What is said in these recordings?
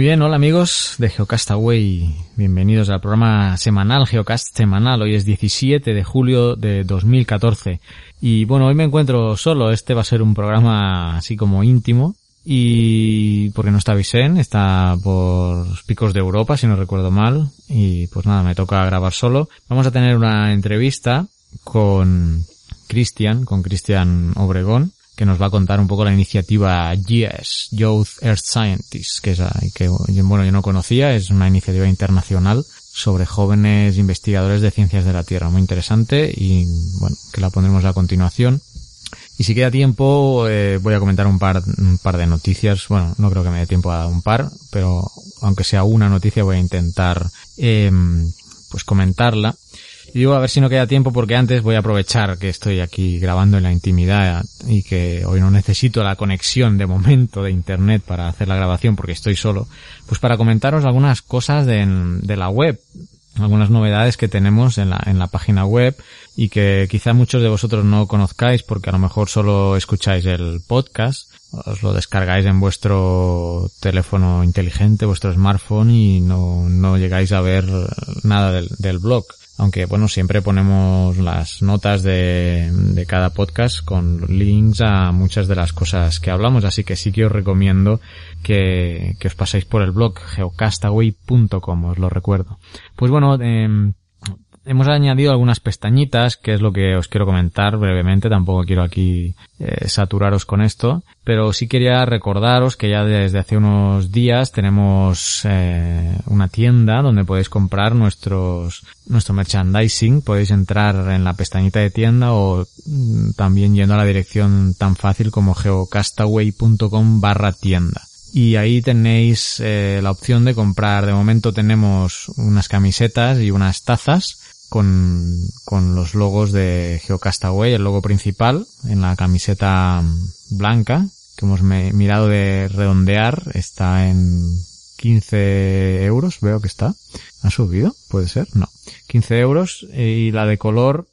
Muy bien, hola amigos de Geocastaway, bienvenidos al programa semanal, Geocast semanal, hoy es 17 de julio de 2014 y bueno, hoy me encuentro solo, este va a ser un programa así como íntimo. Y porque no está Vicen, está por los picos de Europa si no recuerdo mal. Y pues nada, me toca grabar solo. Vamos a tener una entrevista con Cristian, con Cristian Obregón, que nos va a contar un poco la iniciativa YES, Youth Earth Scientists, que es que bueno, yo no conocía, es una iniciativa internacional sobre jóvenes investigadores de ciencias de la Tierra, muy interesante y bueno, que la pondremos a continuación. Y si queda tiempo, eh, voy a comentar un par, un par de noticias. Bueno, no creo que me dé tiempo a un par, pero aunque sea una noticia voy a intentar eh, pues comentarla. Y digo a ver si no queda tiempo porque antes voy a aprovechar que estoy aquí grabando en la intimidad y que hoy no necesito la conexión de momento de internet para hacer la grabación porque estoy solo, pues para comentaros algunas cosas de, de la web, algunas novedades que tenemos en la, en la página web y que quizá muchos de vosotros no conozcáis porque a lo mejor solo escucháis el podcast, os lo descargáis en vuestro teléfono inteligente, vuestro smartphone y no, no llegáis a ver nada del, del blog aunque bueno, siempre ponemos las notas de, de, cada podcast con links a muchas de las cosas que hablamos, así que sí que os recomiendo que, que os paséis por el blog geocastaway.com, os lo recuerdo. Pues bueno, eh, hemos añadido algunas pestañitas, que es lo que os quiero comentar brevemente, tampoco quiero aquí eh, saturaros con esto, pero sí quería recordaros que ya desde hace unos días tenemos eh, una tienda donde podéis comprar nuestros nuestro merchandising, podéis entrar en la pestañita de tienda o mm, también yendo a la dirección tan fácil como geocastaway.com barra tienda y ahí tenéis eh, la opción de comprar. De momento tenemos unas camisetas y unas tazas con, con los logos de Geocastaway, el logo principal en la camiseta blanca que hemos mirado de redondear está en 15 euros, veo que está. ¿Ha subido? ¿Puede ser? No. 15 euros y la de color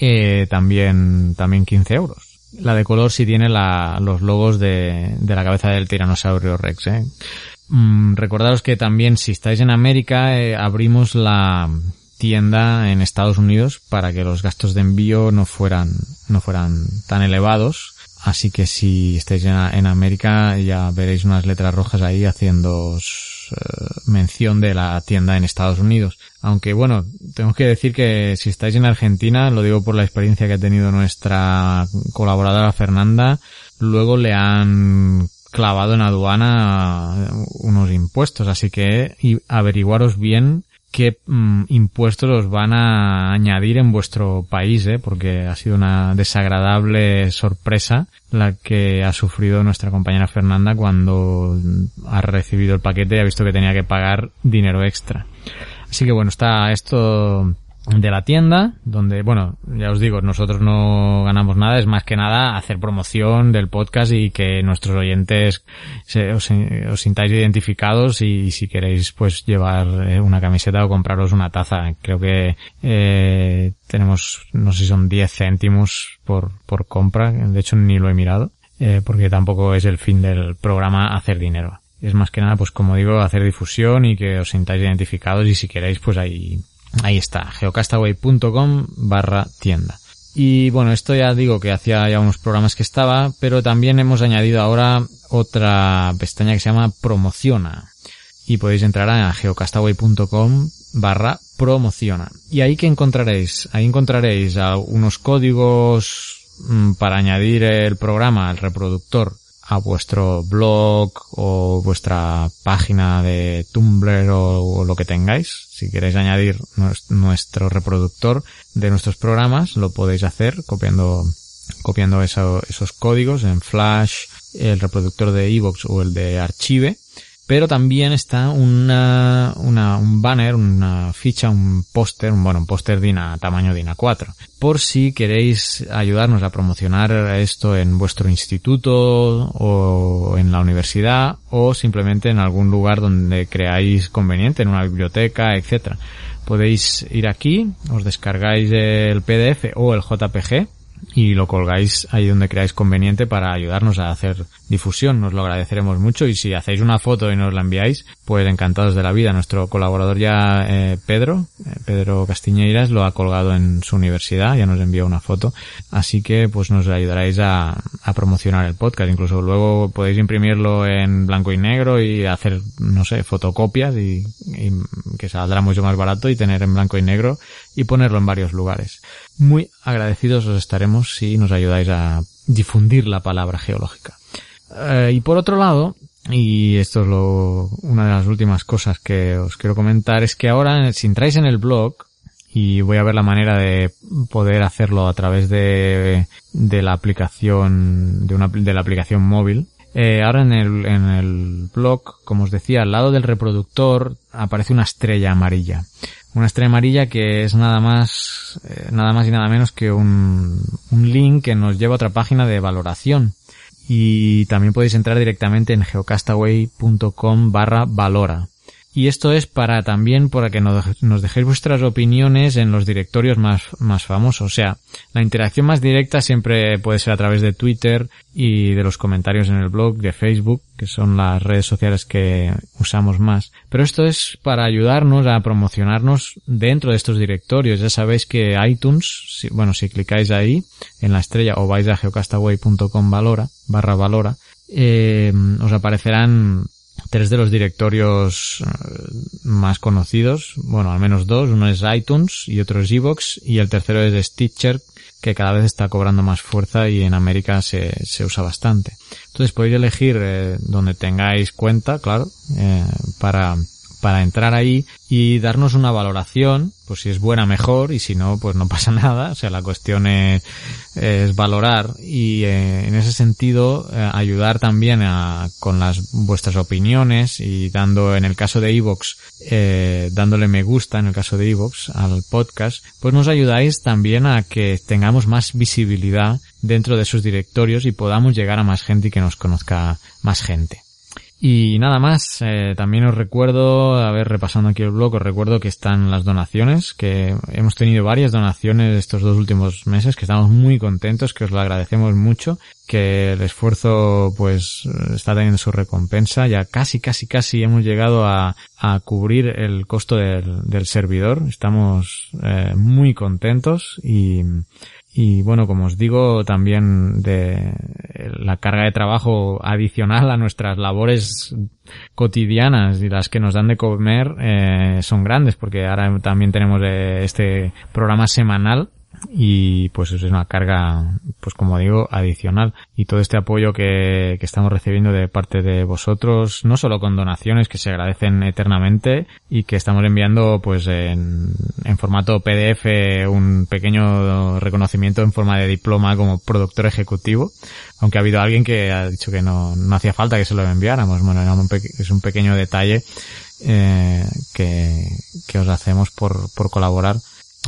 eh, también, también 15 euros. La de color sí tiene la, los logos de, de la cabeza del tiranosaurio rex. ¿eh? Mm, recordaros que también si estáis en América eh, abrimos la, tienda en Estados Unidos para que los gastos de envío no fueran, no fueran tan elevados. Así que si estáis en, América ya veréis unas letras rojas ahí haciendo eh, mención de la tienda en Estados Unidos. Aunque bueno, tengo que decir que si estáis en Argentina, lo digo por la experiencia que ha tenido nuestra colaboradora Fernanda, luego le han clavado en aduana unos impuestos, así que averiguaros bien qué mm, impuestos os van a añadir en vuestro país, ¿eh? porque ha sido una desagradable sorpresa la que ha sufrido nuestra compañera Fernanda cuando ha recibido el paquete y ha visto que tenía que pagar dinero extra. Así que bueno, está esto de la tienda, donde, bueno, ya os digo, nosotros no ganamos nada, es más que nada hacer promoción del podcast y que nuestros oyentes se, os, sintáis identificados y, si queréis pues llevar eh, una camiseta o compraros una taza. Creo que eh, tenemos, no sé si son 10 céntimos por, por compra, de hecho ni lo he mirado, eh, porque tampoco es el fin del programa hacer dinero. es más que nada, pues como digo, hacer difusión y que os sintáis identificados y si queréis, pues ahí, ahí está, geocastaway.com barra tienda. Y bueno, esto ya digo que hacía ya unos programas que estaba, pero también hemos añadido ahora otra pestaña que se llama promociona. Y podéis entrar a geocastaway.com barra promociona. Y ahí que encontraréis, ahí encontraréis unos códigos mm, para añadir el programa al reproductor a vuestro blog o vuestra página de Tumblr o, lo que tengáis. Si queréis añadir nuestro reproductor de nuestros programas, lo podéis hacer copiando, copiando esos códigos en Flash, el reproductor de Evox o el de Archive pero también está una, un banner, una ficha, un póster, un, bueno, un póster DINA, tamaño DINA 4. Por si queréis ayudarnos a promocionar esto en vuestro instituto o en la universidad o simplemente en algún lugar donde creáis conveniente, en una biblioteca, etcétera. Podéis ir aquí, os descargáis el PDF o el JPG y lo colgáis ahí donde creáis conveniente para ayudarnos a hacer difusión. Nos lo agradeceremos mucho y si hacéis una foto y nos la enviáis, pues encantados de la vida. Nuestro colaborador ya, eh, Pedro, eh, Pedro Castiñeiras, lo ha colgado en su universidad, ya nos envió una foto. Así que pues nos ayudaréis a, promocionar el podcast. Incluso luego podéis imprimirlo en blanco y negro y hacer, no sé, fotocopias y, y que saldrá mucho más barato y tener en blanco y negro y ponerlo en varios lugares. Muy agradecidos os estaremos si nos ayudáis a difundir la palabra geológica. Eh, y por otro lado, y esto es lo, una de las últimas cosas que os quiero comentar, es que ahora si entráis en el blog, y voy a ver la manera de poder hacerlo a través de, de la aplicación, de una, de la aplicación móvil, eh, ahora en el, en el blog, como os decía, al lado del reproductor aparece una estrella amarilla. Una estrella amarilla que es nada más, eh, nada más y nada menos que un, un link que nos lleva a otra página de valoración. Y también podéis entrar directamente en geocastaway.com barra valora. Y esto es para también para que nos, dejéis vuestras opiniones en los directorios más, más famosos. O sea, la interacción más directa siempre puede ser a través de Twitter y de los comentarios en el blog, de Facebook, que son las redes sociales que usamos más. Pero esto es para ayudarnos a promocionarnos dentro de estos directorios. Ya sabéis que iTunes, si, bueno, si clicáis ahí en la estrella o vais a geocastaway.com valora, barra valora, eh, os aparecerán tres de los directorios eh, más conocidos, bueno, al menos dos, uno es iTunes y otro es Evox. Y el tercero es Stitcher, que cada vez está cobrando más fuerza y en América se, se usa bastante. Entonces podéis elegir eh, donde tengáis cuenta, claro, eh, para para entrar ahí y darnos una valoración, pues si es buena mejor y si no, pues no pasa nada. O sea, la cuestión es, valorar y eh, en ese sentido eh, ayudar también a, con las vuestras opiniones y dando, en el caso de Evox, eh, dándole me gusta en el caso de Evox al podcast, pues nos ayudáis también a que tengamos más visibilidad dentro de esos directorios y podamos llegar a más gente y que nos conozca más gente. Y nada más, eh, también os recuerdo, a ver, repasando aquí el blog, os recuerdo que están las donaciones, que hemos tenido varias donaciones estos dos últimos meses, que estamos muy contentos, que os lo agradecemos mucho, que el esfuerzo pues está teniendo su recompensa, ya casi, casi, casi hemos llegado a, a cubrir el costo del, del servidor, estamos eh, muy contentos y y bueno, como os digo, también de la carga de trabajo adicional a nuestras labores cotidianas y las que nos dan de comer eh, son grandes porque ahora también tenemos eh, este programa semanal y pues es una carga, pues como digo, adicional. Y todo este apoyo que, que, estamos recibiendo de parte de vosotros, no solo con donaciones que se agradecen eternamente y que estamos enviando pues en, en formato PDF un pequeño reconocimiento en forma de diploma como productor ejecutivo, aunque ha habido alguien que ha dicho que no, no hacía falta que se lo enviáramos. Bueno, es un pequeño detalle eh, que, que os hacemos por, por colaborar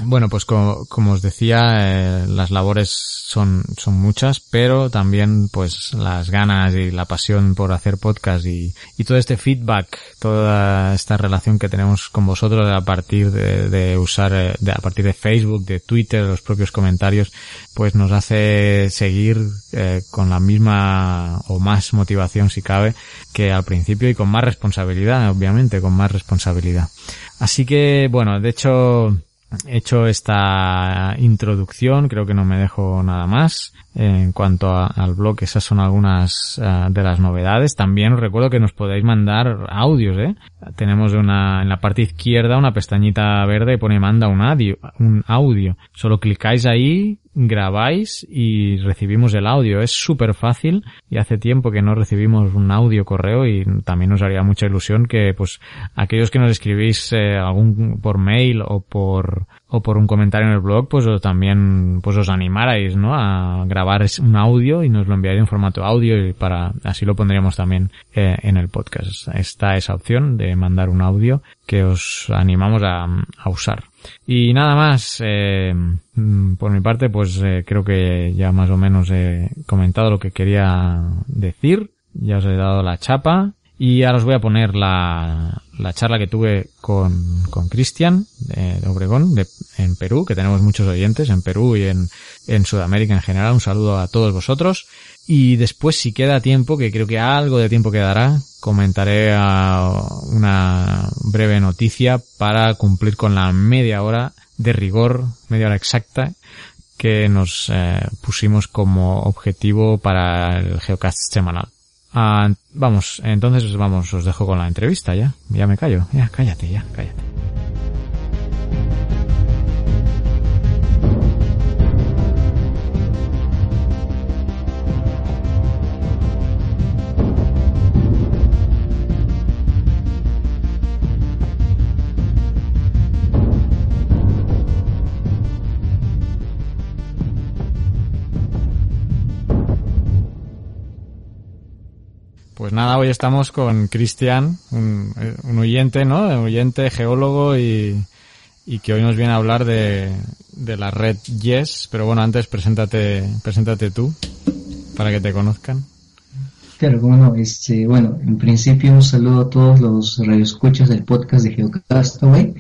bueno, pues como, como os decía, eh, las labores son, son muchas, pero también pues las ganas y la pasión por hacer podcast y, y todo este feedback, toda esta relación que tenemos con vosotros a partir de, de usar, eh, de, a partir de Facebook, de Twitter, los propios comentarios, pues nos hace seguir eh, con la misma o más motivación si cabe que al principio y con más responsabilidad, obviamente, con más responsabilidad. Así que, bueno, de hecho, hecho esta introducción, creo que no me dejo nada más. En cuanto al blog, esas son algunas uh, de las novedades. También os recuerdo que nos podéis mandar audios, ¿eh? Tenemos una, en la parte izquierda una pestañita verde y pone manda un audio, un audio. Solo clicáis ahí, grabáis y recibimos el audio. Es súper fácil y hace tiempo que no recibimos un audio correo y también nos haría mucha ilusión que pues aquellos que nos escribís eh, algún por mail o por o por un comentario en el blog pues también pues os animarais ¿no? a grabar un audio y nos lo enviaréis en formato audio y para así lo pondríamos también eh, en el podcast. Está esa opción de mandar un audio que os animamos a, a usar. Y nada más eh, por mi parte pues eh, creo que ya más o menos he comentado lo que quería decir. Ya os he dado la chapa y ahora os voy a poner la, la charla que tuve con, con Cristian de, Obregón de, en Perú, que tenemos muchos oyentes en Perú y en, en Sudamérica en general. Un saludo a todos vosotros. Y después, si queda tiempo, que creo que algo de tiempo quedará, comentaré una breve noticia para cumplir con la media hora de rigor, media hora exacta, que nos eh, pusimos como objetivo para el Geocast semanal. Ah, vamos, entonces vamos, os dejo con la entrevista ya. Ya me callo. Ya, cállate, ya, cállate. Pues nada, hoy estamos con Cristian, un, un, oyente, ¿no? Un oyente, geólogo y, y, que hoy nos viene a hablar de, de, la red Yes. Pero bueno, antes preséntate, preséntate tú para que te conozcan. Claro, bueno, este, bueno, en principio un saludo a todos los radioescuchas del podcast de Geocastaway.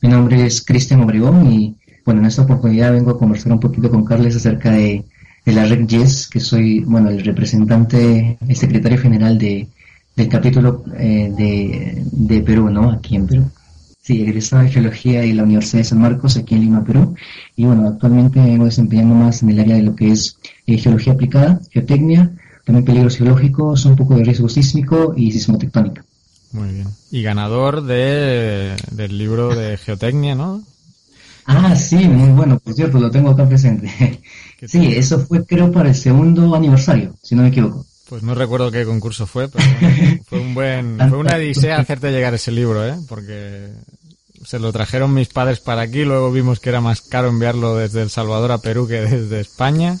Mi nombre es Cristian Obregón y bueno, en esta oportunidad vengo a conversar un poquito con Carles acerca de de la Red Yes, que soy, bueno, el representante, el secretario general de, del capítulo eh, de, de Perú, ¿no? Aquí en Perú. Sí, egresado de Geología y la Universidad de San Marcos, aquí en Lima, Perú. Y bueno, actualmente vengo desempeñando más en el área de lo que es eh, Geología aplicada, Geotecnia, también peligros geológicos, un poco de riesgo sísmico y sismotectónica. Muy bien. Y ganador de, del libro de Geotecnia, ¿no? Ah, sí, muy bueno, por cierto, lo tengo acá presente. Sí, eso fue creo para el segundo aniversario, si no me equivoco. Pues no recuerdo qué concurso fue, pero fue un buen, fue una odisea hacerte llegar ese libro, ¿eh? Porque se lo trajeron mis padres para aquí, luego vimos que era más caro enviarlo desde El Salvador a Perú que desde España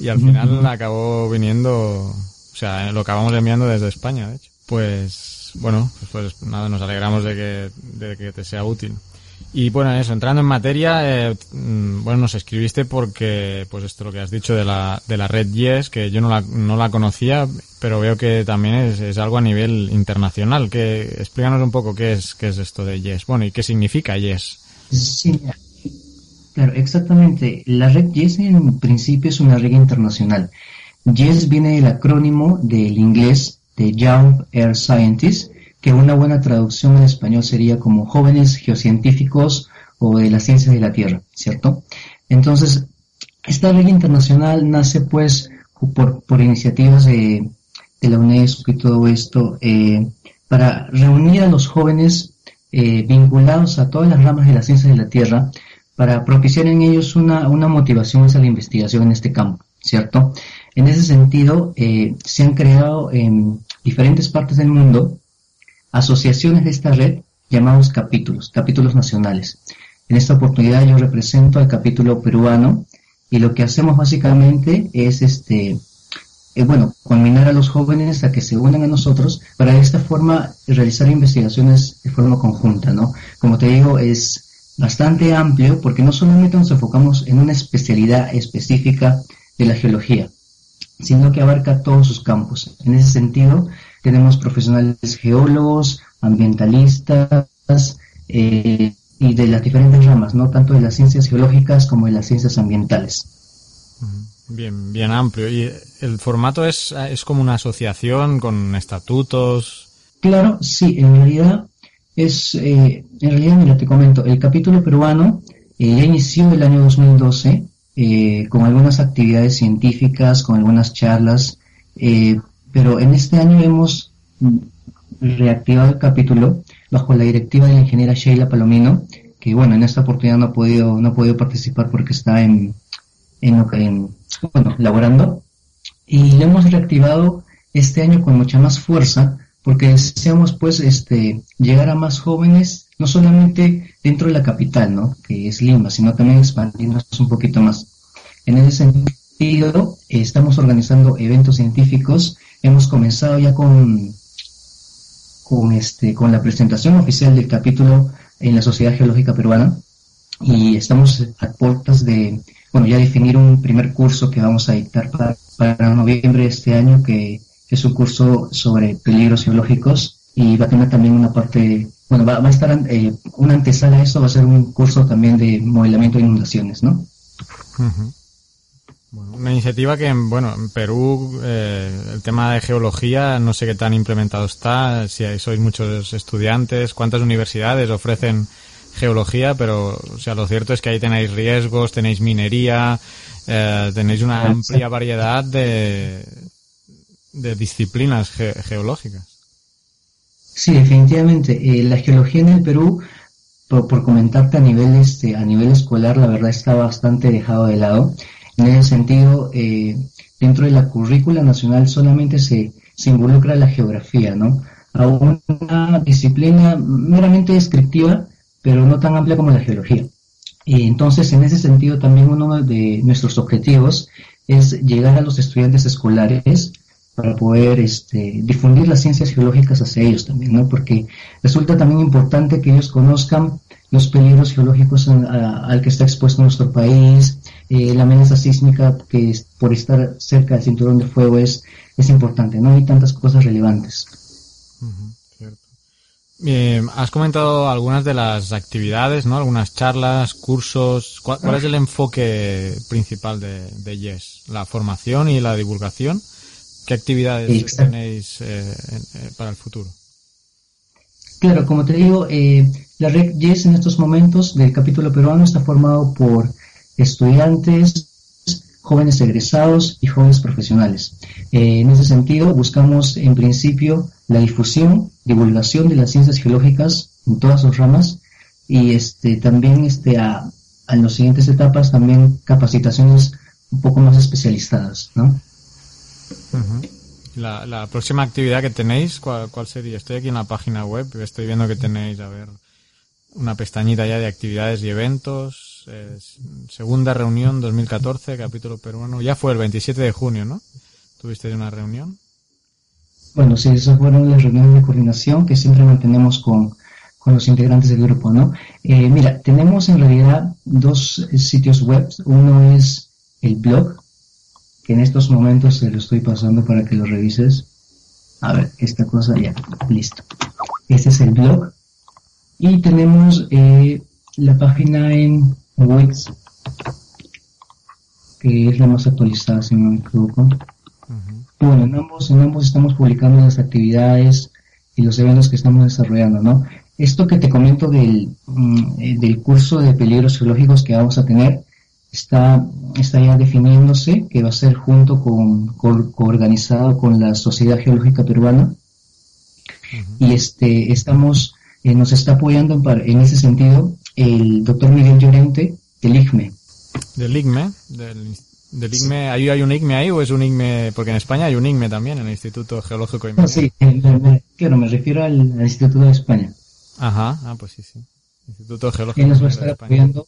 y al final acabó viniendo, o sea, lo acabamos enviando desde España, de hecho. Pues, bueno, pues, pues nada, nos alegramos de que, de que te sea útil. Y bueno, eso, entrando en materia, eh, bueno, nos escribiste porque, pues esto lo que has dicho de la, de la red Yes, que yo no la, no la conocía, pero veo que también es, es algo a nivel internacional. Que, explícanos un poco qué es, qué es esto de Yes. Bueno, y qué significa Yes. Sí, claro, exactamente. La red Yes en principio es una red internacional. Yes viene del acrónimo del inglés de Young Air Scientists, que una buena traducción en español sería como jóvenes geocientíficos o de las ciencias de la Tierra, ¿cierto? Entonces, esta red internacional nace pues por, por iniciativas de, de, la UNESCO y todo esto, eh, para reunir a los jóvenes eh, vinculados a todas las ramas de las ciencias de la Tierra, para propiciar en ellos una, una motivación hacia la investigación en este campo, ¿cierto? En ese sentido, eh, se han creado en diferentes partes del mundo asociaciones de esta red llamados capítulos, capítulos nacionales. En esta oportunidad yo represento al capítulo peruano y lo que hacemos básicamente es este eh, bueno, combinar a los jóvenes a que se unan a nosotros para de esta forma realizar investigaciones de forma conjunta, ¿no? Como te digo, es bastante amplio porque no solamente nos enfocamos en una especialidad específica de la geología, sino que abarca todos sus campos. En ese sentido, tenemos profesionales geólogos, ambientalistas eh, y de las diferentes ramas, no tanto de las ciencias geológicas como de las ciencias ambientales. Bien, bien amplio. ¿Y el formato es, es como una asociación con estatutos? Claro, sí, en realidad es, eh, en realidad, mira, te comento, el capítulo peruano eh, ya inició el año 2012 eh, con algunas actividades científicas, con algunas charlas, pero en este año hemos reactivado el capítulo bajo la directiva de la ingeniera Sheila Palomino, que bueno, en esta oportunidad no ha podido, no ha podido participar porque está en, en, en bueno, laborando, y lo hemos reactivado este año con mucha más fuerza, porque deseamos pues este llegar a más jóvenes, no solamente dentro de la capital, ¿no? que es Lima, sino también expandirnos un poquito más. En ese sentido, estamos organizando eventos científicos, hemos comenzado ya con con este con la presentación oficial del capítulo en la Sociedad Geológica Peruana. Y estamos a puertas de bueno, ya definir un primer curso que vamos a dictar para, para noviembre de este año, que es un curso sobre peligros geológicos. Y va a tener también una parte, bueno, va, a estar eh, una antesala a eso, va a ser un curso también de modelamiento de inundaciones, ¿no? Bueno, una iniciativa que, bueno, en Perú eh, el tema de geología no sé qué tan implementado está, si sois muchos estudiantes, cuántas universidades ofrecen geología, pero o sea, lo cierto es que ahí tenéis riesgos, tenéis minería, eh, tenéis una amplia variedad de, de disciplinas geológicas. Sí, definitivamente. Eh, la geología en el Perú, por, comentarte a nivel, este, a nivel escolar, la verdad está bastante dejado de lado. En ese sentido, eh, dentro de la currícula nacional solamente se, involucra la geografía, ¿no? A una disciplina meramente descriptiva pero no tan amplia como la geología. Y entonces, en ese sentido, también uno de nuestros objetivos es llegar a los estudiantes escolares para poder este, difundir las ciencias geológicas hacia ellos también, ¿no? Porque resulta también importante que ellos conozcan los peligros geológicos al que está expuesto nuestro país, eh, la amenaza sísmica que por estar cerca del cinturón de fuego es, es importante, ¿no? Hay tantas cosas relevantes. Eh, has comentado algunas de las actividades, ¿no? Algunas charlas, cursos. ¿Cuál, es el enfoque principal de, de, Yes? ¿La formación y la divulgación? ¿Qué actividades tenéis eh, eh, para el futuro? Claro, como te digo, eh, la red Yes en estos momentos del capítulo peruano está formado por estudiantes, jóvenes egresados y jóvenes profesionales. Eh, en ese sentido, buscamos en principio la difusión, divulgación de las ciencias geológicas en todas sus ramas y este, también este, a, en las siguientes etapas también capacitaciones un poco más especializadas. ¿no? la, la, próxima actividad que tenéis, ¿cuál, ¿cuál sería? Estoy aquí en la página web, estoy viendo que tenéis, a ver, una pestañita ya de actividades y eventos segunda reunión 2014, capítulo peruano. Ya fue el 27 de junio, ¿no? ¿Tuviste una reunión? Bueno, sí, esas fueron las reuniones de coordinación que siempre mantenemos con, con los integrantes del grupo, ¿no? Eh, mira, tenemos en realidad dos sitios web. Uno es el blog, que en estos momentos se lo estoy pasando para que lo revises. A ver, esta cosa ya, listo. Este es el blog. Y tenemos eh, la página en Wix, que es la más actualizada, si no me equivoco. Bueno, en ambos, en ambos estamos publicando las actividades y los eventos que estamos desarrollando, ¿no? Esto que te comento del, mm, eh, del curso de peligros geológicos que vamos a tener, está, está ya definiéndose, que va a ser junto con, coorganizado con la Sociedad Geológica Peruana. Y este, estamos, eh, nos está apoyando en, en ese sentido el doctor Miguel Llorente del IGME. ¿Del IGME? Del, del IGME ¿hay, ¿Hay un IGME ahí o es un IGME? Porque en España hay un IGME también, en el Instituto Geológico y no, Sí, claro, me refiero al, Instituto de España. Ajá, ah, pues sí, sí. Instituto Geológico. Él nos va a estar apoyando,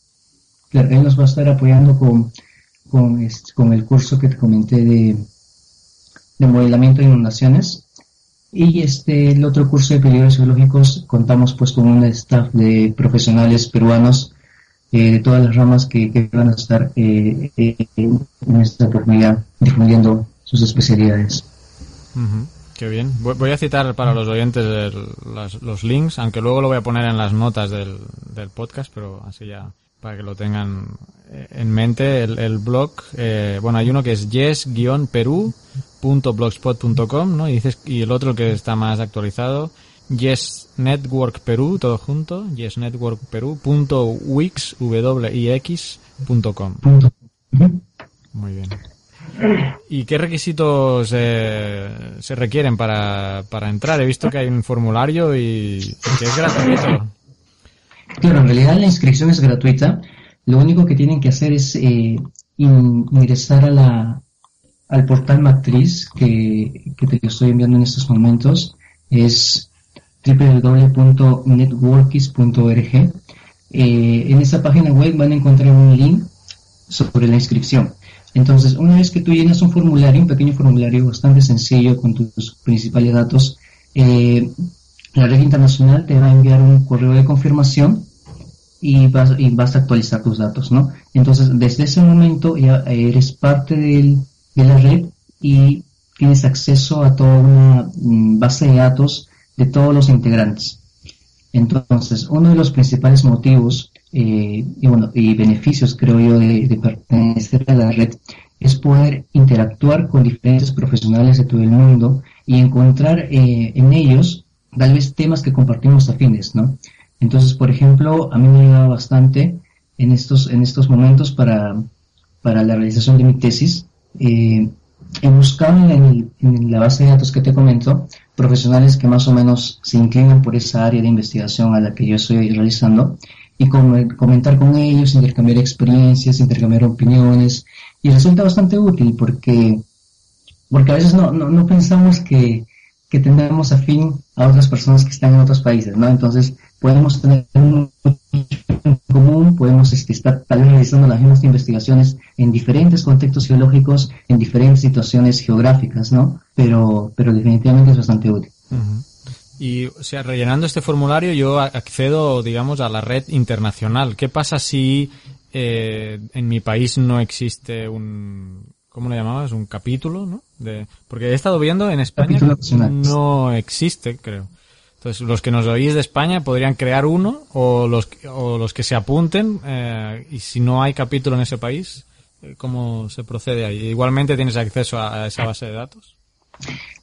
claro, él nos va a estar apoyando con, con, este, con el curso que te comenté de, de modelamiento de inundaciones y este, el otro curso de peligros geológicos contamos pues con un staff de profesionales peruanos de todas las ramas que, van a estar en esta oportunidad difundiendo sus especialidades. Qué bien. Voy a citar para los oyentes los links, aunque luego lo voy a poner en las notas del, del podcast, pero así ya para que lo tengan eh, en mente el, blog. Eh, bueno, hay uno que es yes-peru.blogspot.com, ¿no? Y, dices, y el otro que está más actualizado, Yes Network Perú, todo junto, yesnetworkperu.wix.com. Muy bien. ¿Y qué requisitos eh, se requieren para, para entrar? He visto que hay un formulario y que es gratuito. Claro, en realidad la inscripción es gratuita. Lo único que tienen que hacer es eh, ingresar a la, al portal matriz que, que te estoy enviando en estos momentos. Es www.networkis.org. Eh, en esa página web van a encontrar un link sobre la inscripción. Entonces, una vez que tú llenas un formulario, un pequeño formulario bastante sencillo con tus principales datos, eh, la red internacional te va a enviar un correo de confirmación y vas, y vas a actualizar tus datos, ¿no? Entonces, desde ese momento ya eres parte de la red y tienes acceso a toda una mm, base de datos de todos los integrantes. Entonces, uno de los principales motivos eh, y, bueno, y beneficios, creo yo, de, pertenecer a la red es poder interactuar con diferentes profesionales de todo el mundo y encontrar eh, en ellos tal vez temas que compartimos afines, ¿no? Entonces, por ejemplo, a mí me ha ayudado bastante en estos, en estos momentos para, para la realización de mi tesis. Eh, he buscado en, en, la base de datos que te comento profesionales que más o menos se inclinan por esa área de investigación a la que yo estoy realizando y comentar con ellos, intercambiar experiencias, intercambiar opiniones y resulta bastante útil porque, porque a veces no, no pensamos que, que tengamos afín a otras personas que están en otros países, ¿no? Entonces, podemos tener un común, podemos este, estar tal vez realizando las mismas investigaciones en diferentes contextos geológicos, en diferentes situaciones geográficas, ¿no? Pero, pero definitivamente es bastante útil. Y, o sea, rellenando este formulario yo accedo, digamos, a la red internacional. ¿Qué pasa si eh, en mi país no existe un, ¿cómo le llamabas? Un capítulo, ¿no? De, porque he estado viendo en España no existe, creo. Entonces, los que nos oís de España podrían crear uno o los, o los que se apunten eh, y si no hay capítulo en ese país, eh, ¿cómo se procede ahí? Igualmente tienes acceso a, esa base de datos.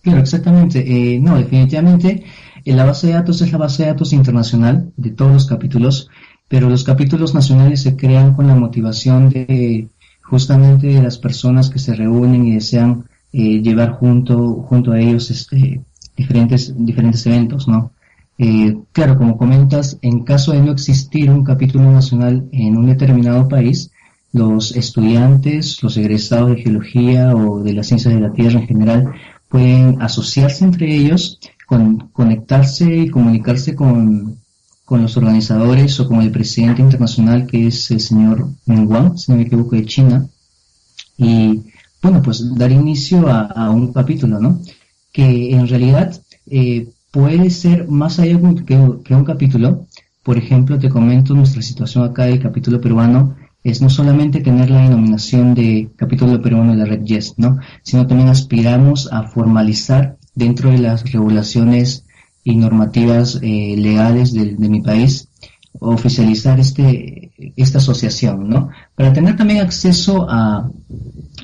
Claro, exactamente. Eh, no, definitivamente la base de datos es la base de datos internacional de todos los capítulos, pero los capítulos nacionales se crean con la motivación de justamente de las personas que se reúnen y desean eh, llevar junto, junto a ellos este, diferentes, diferentes eventos, ¿no? Eh, claro, como comentas, en caso de no existir un capítulo nacional en un determinado país, los estudiantes, los egresados de geología o de las ciencias de la Tierra en general pueden asociarse entre ellos, con, conectarse y comunicarse con, con los organizadores o con el presidente internacional que es el señor Meng Wang, si no me equivoco, de China, y bueno, pues dar inicio a, un capítulo, ¿no? Que en realidad eh, puede ser más allá que, un capítulo. Por ejemplo, te comento nuestra situación acá del capítulo peruano es no solamente tener la denominación de capítulo peruano de la red YES, ¿no? Sino también aspiramos a formalizar dentro de las regulaciones y normativas eh, legales de, mi país, oficializar este, esta asociación, ¿no? Para tener también acceso a,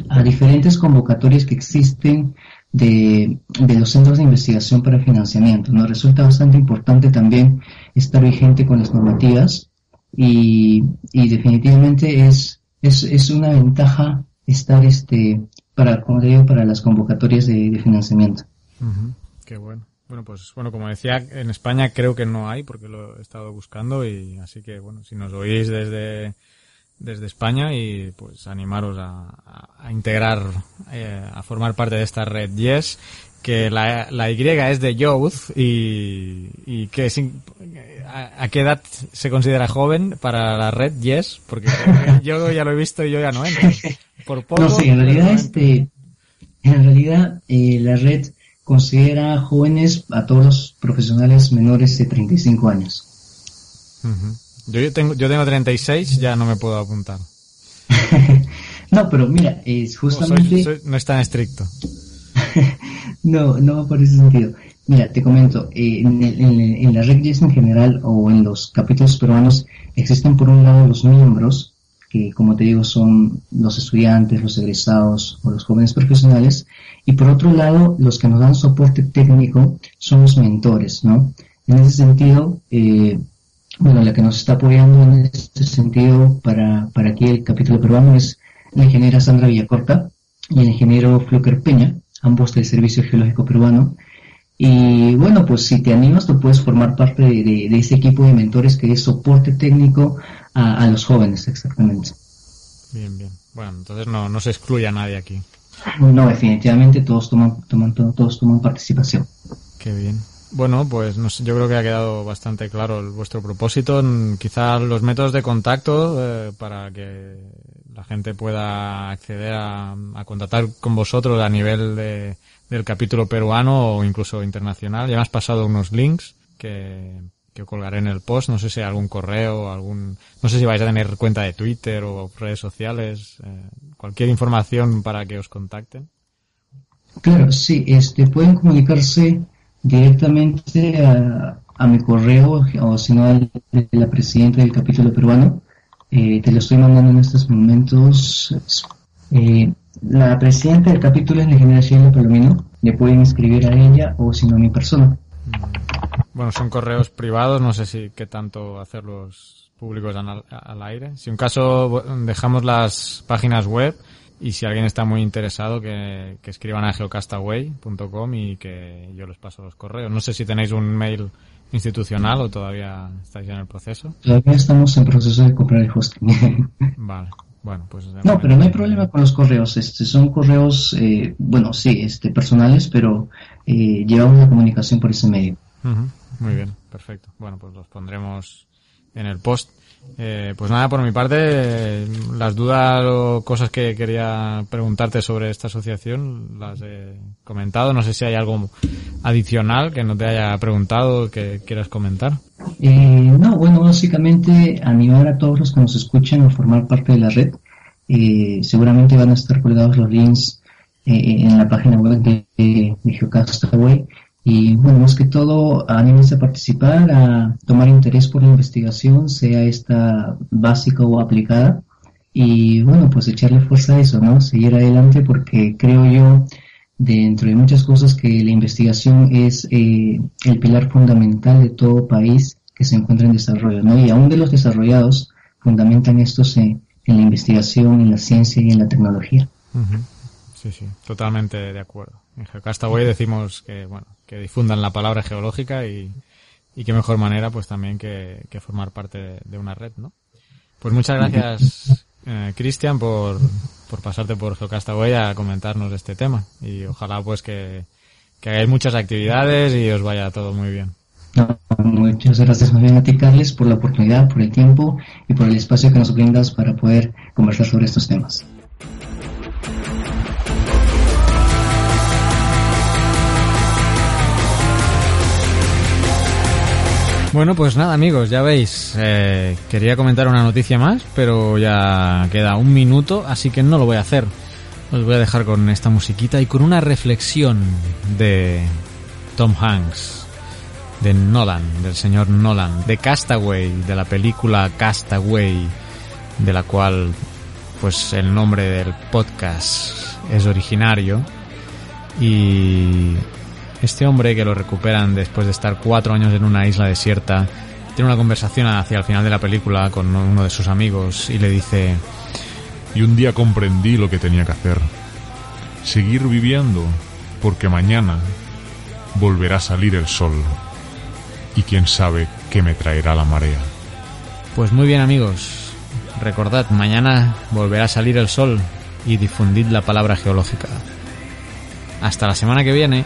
a diferentes convocatorias que existen de, de, los centros de investigación para financiamiento, ¿no? Resulta bastante importante también estar vigente con las normativas y, y definitivamente es, es, es una ventaja estar este para como digo para las convocatorias de, financiamiento. Qué bueno. Bueno, pues bueno, como decía, en España creo que no hay porque lo he estado buscando y así que bueno, si nos oís desde desde España y pues animaros a, a, integrar, eh, a formar parte de esta red Yes, que la, la Y es de youth y, y que sin, a, qué edad se considera joven para la red Yes, porque yo ya lo he visto y yo ya no entro. Por poco, no, sí, en realidad este, en realidad eh, la red considera jóvenes a todos los profesionales menores de 35 años. Yo tengo, yo tengo 36, ya no me puedo apuntar. no, pero mira, es justamente... No, es tan estricto. no, no por ese sentido. Mira, te comento, eh, en, en, la red en general o en los capítulos peruanos existen por un lado los miembros, que como te digo son los estudiantes, los egresados o los jóvenes profesionales, y por otro lado los que nos dan soporte técnico son los mentores, ¿no? En ese sentido, eh, bueno, la que nos está apoyando en este sentido para, para aquí el capítulo peruano es la ingeniera Sandra Villacorta y el ingeniero Fluker Peña, ambos del Servicio Geológico Peruano. Y bueno, pues si te animas, tú puedes formar parte de, ese equipo de mentores que es soporte técnico a, los jóvenes, exactamente. Bien, bien. Bueno, entonces no, no se excluye a nadie aquí. No, definitivamente todos toman, toman, todos toman participación. Qué bien. Bueno, pues yo creo que ha quedado bastante claro vuestro propósito. Quizá los métodos de contacto eh, para que la gente pueda acceder a, contactar con vosotros a nivel de, del capítulo peruano o incluso internacional. Ya me has pasado unos links que, que colgaré en el post. No sé si hay algún correo, algún, no sé si vais a tener cuenta de Twitter o redes sociales, eh, cualquier información para que os contacten. Claro, sí, este, pueden comunicarse directamente a, mi correo o si no de la presidenta del capítulo peruano. Eh, te lo estoy mandando en estos momentos. Eh, la presidenta del capítulo es la ingeniera Sheila Palomino. Le pueden escribir a ella o si no a mi persona. Mm. Bueno, son correos privados, no sé si qué tanto hacerlos públicos al, al aire. Si un caso dejamos las páginas web y si alguien está muy interesado, que, escriban a geocastaway.com y que yo les paso los correos. No sé si tenéis un mail institucional o todavía estáis en el proceso. Todavía estamos en proceso de comprar el hosting. vale. Bueno, pues no, pero no hay problema con los correos. Este, son correos, eh, bueno, sí, este, personales, pero eh, llevamos la comunicación por ese medio. Muy bien, perfecto. Bueno, pues los pondremos en el post. Eh, pues nada, por mi parte, las dudas o cosas que quería preguntarte sobre esta asociación las he comentado. No sé si hay algo adicional que no te haya preguntado que quieras comentar. Eh, no, bueno, básicamente animar a todos los que nos escuchan a formar parte de la red. Eh, seguramente van a estar colgados los links en la página web de, de Geocastaway y bueno, más que todo, anímense a participar, a tomar interés por la investigación, sea esta básica o aplicada. Y bueno, pues echarle fuerza a eso, ¿no? Seguir adelante porque creo yo, dentro de muchas cosas, que la investigación es eh, el pilar fundamental de todo país que se encuentra en desarrollo, ¿no? Y aún de los desarrollados fundamentan estos en, la investigación, en la ciencia y en la tecnología. Sí, sí, totalmente de acuerdo. En Geocastaway decimos que, bueno, que difundan la palabra geológica y, y qué mejor manera pues también que, formar parte de, una red, ¿no? Pues muchas gracias, eh, Cristian, por, por pasarte por Geocastaway a comentarnos este tema y ojalá pues que, que hagáis muchas actividades y os vaya todo muy bien. muchas gracias muy bien a ti, Carles, por la oportunidad, por el tiempo y por el espacio que nos brindas para poder conversar sobre estos temas. Bueno, pues nada amigos, ya veis, eh, quería comentar una noticia más, pero ya queda un minuto, así que no lo voy a hacer. Os voy a dejar con esta musiquita y con una reflexión de Tom Hanks, de Nolan, del señor Nolan, de Castaway, de la película Castaway, de la cual pues el nombre del podcast es originario y este hombre, que lo recuperan después de estar cuatro años en una isla desierta, tiene una conversación hacia el final de la película con uno de sus amigos y le dice... Y un día comprendí lo que tenía que hacer. Seguir viviendo, porque mañana volverá a salir el sol. Y quién sabe qué me traerá la marea. Pues muy bien amigos, recordad, mañana volverá a salir el sol y difundid la palabra geológica. Hasta la semana que viene.